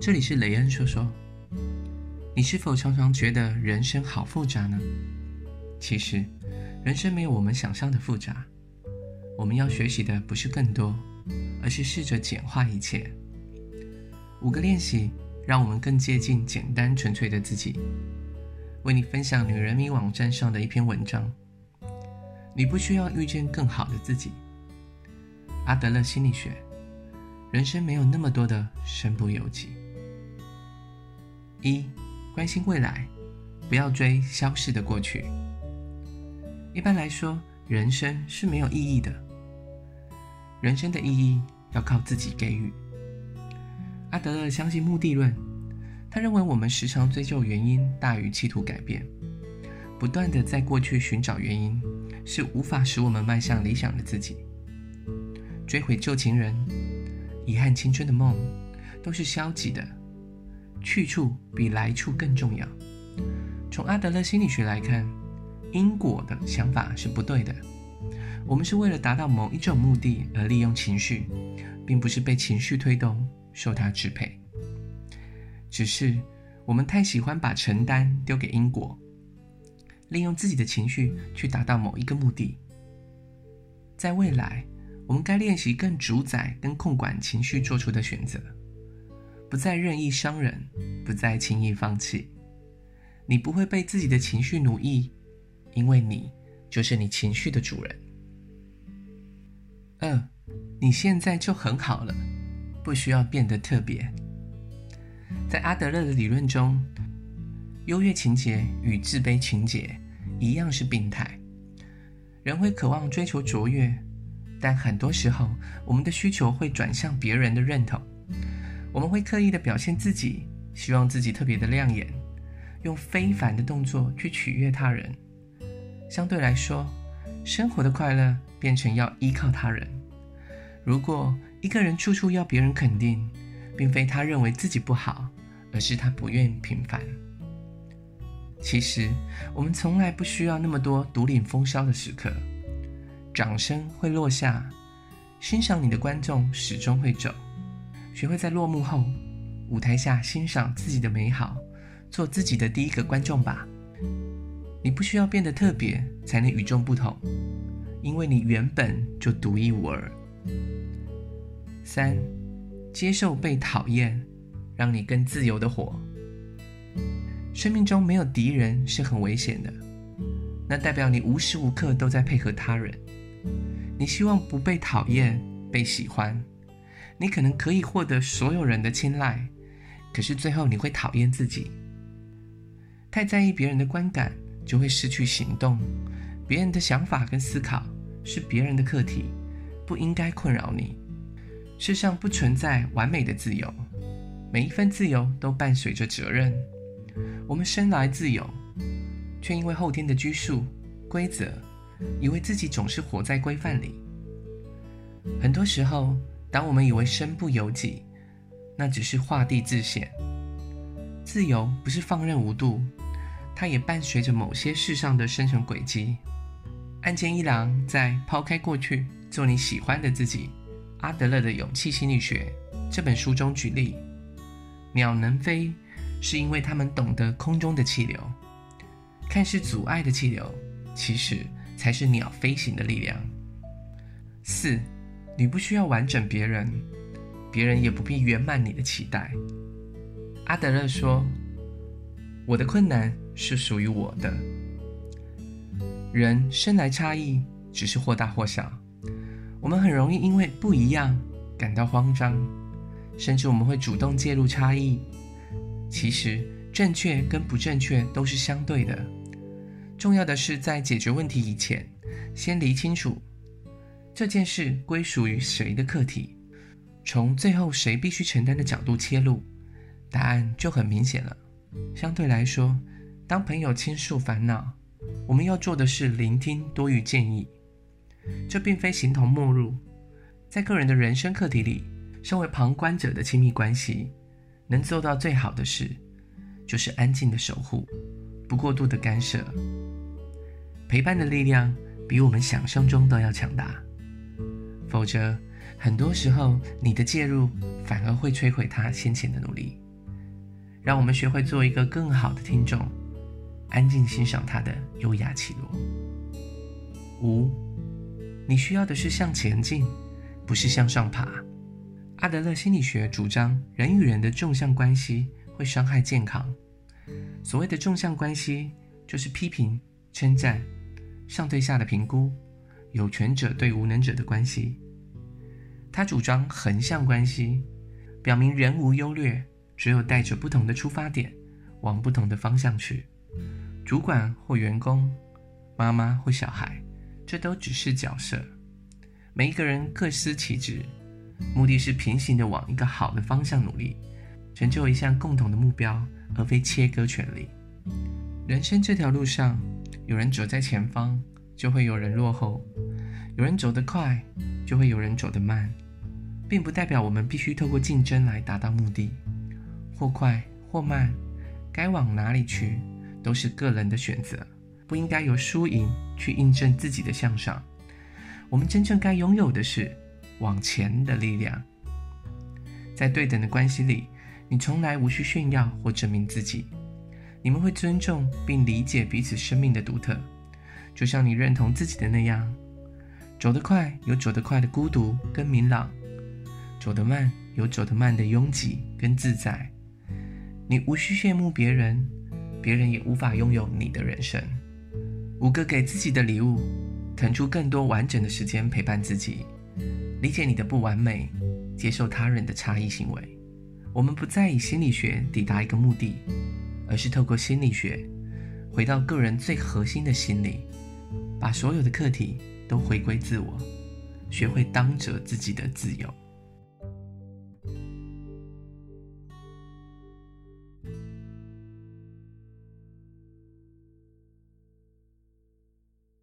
这里是雷恩说说。你是否常常觉得人生好复杂呢？其实，人生没有我们想象的复杂。我们要学习的不是更多，而是试着简化一切。五个练习，让我们更接近简单纯粹的自己。为你分享女人迷网站上的一篇文章。你不需要遇见更好的自己。阿德勒心理学，人生没有那么多的身不由己。一，关心未来，不要追消逝的过去。一般来说，人生是没有意义的。人生的意义要靠自己给予。阿德勒相信目的论，他认为我们时常追究原因大于企图改变，不断地在过去寻找原因，是无法使我们迈向理想的自己。追悔旧情人、遗憾青春的梦，都是消极的。去处比来处更重要。从阿德勒心理学来看，因果的想法是不对的。我们是为了达到某一种目的而利用情绪，并不是被情绪推动、受它支配。只是我们太喜欢把承担丢给因果。利用自己的情绪去达到某一个目的。在未来，我们该练习更主宰跟控管情绪做出的选择，不再任意伤人，不再轻易放弃。你不会被自己的情绪奴役，因为你就是你情绪的主人。二，你现在就很好了，不需要变得特别。在阿德勒的理论中，优越情节与自卑情节一样是病态。人会渴望追求卓越，但很多时候，我们的需求会转向别人的认同。我们会刻意的表现自己，希望自己特别的亮眼，用非凡的动作去取悦他人。相对来说，生活的快乐变成要依靠他人。如果一个人处处要别人肯定，并非他认为自己不好，而是他不愿平凡。其实，我们从来不需要那么多独领风骚的时刻。掌声会落下，欣赏你的观众始终会走。学会在落幕后，舞台下欣赏自己的美好，做自己的第一个观众吧。你不需要变得特别才能与众不同，因为你原本就独一无二。三，接受被讨厌，让你更自由的活。生命中没有敌人是很危险的，那代表你无时无刻都在配合他人。你希望不被讨厌，被喜欢，你可能可以获得所有人的青睐，可是最后你会讨厌自己。太在意别人的观感，就会失去行动。别人的想法跟思考是别人的课题，不应该困扰你。世上不存在完美的自由，每一份自由都伴随着责任。我们生来自由，却因为后天的拘束、规则，以为自己总是活在规范里。很多时候，当我们以为身不由己，那只是画地自限。自由不是放任无度，它也伴随着某些事上的生存轨迹。岸见一郎在《抛开过去，做你喜欢的自己》——阿德勒的勇气心理学这本书中举例：鸟能飞。是因为它们懂得空中的气流，看似阻碍的气流，其实才是鸟飞行的力量。四，你不需要完整别人，别人也不必圆满你的期待。阿德勒说：“我的困难是属于我的。人生来差异，只是或大或小。我们很容易因为不一样感到慌张，甚至我们会主动介入差异。”其实，正确跟不正确都是相对的。重要的是，在解决问题以前，先理清楚这件事归属于谁的课题。从最后谁必须承担的角度切入，答案就很明显了。相对来说，当朋友倾诉烦恼，我们要做的是聆听多于建议。这并非形同陌路，在个人的人生课题里，身为旁观者的亲密关系。能做到最好的事，就是安静的守护，不过度的干涉。陪伴的力量比我们想象中都要强大，否则很多时候你的介入反而会摧毁他先前的努力。让我们学会做一个更好的听众，安静欣赏他的优雅起落。五，你需要的是向前进，不是向上爬。阿德勒心理学主张，人与人的纵向关系会伤害健康。所谓的纵向关系，就是批评、称赞、上对下的评估、有权者对无能者的关系。他主张横向关系，表明人无优劣，只有带着不同的出发点，往不同的方向去。主管或员工，妈妈或小孩，这都只是角色。每一个人各司其职，目的是平行的往一个好的方向努力，成就一项共同的目标，而非切割权力。人生这条路上，有人走在前方，就会有人落后；有人走得快，就会有人走得慢，并不代表我们必须透过竞争来达到目的。或快或慢，该往哪里去，都是个人的选择，不应该由输赢去印证自己的向上。我们真正该拥有的是往前的力量。在对等的关系里，你从来无需炫耀或证明自己。你们会尊重并理解彼此生命的独特，就像你认同自己的那样。走得快有走得快的孤独跟明朗，走得慢有走得慢的拥挤跟自在。你无需羡慕别人，别人也无法拥有你的人生。五个给自己的礼物：腾出更多完整的时间陪伴自己，理解你的不完美，接受他人的差异行为。我们不再以心理学抵达一个目的，而是透过心理学回到个人最核心的心理，把所有的课题。都回归自我，学会当着自己的自由。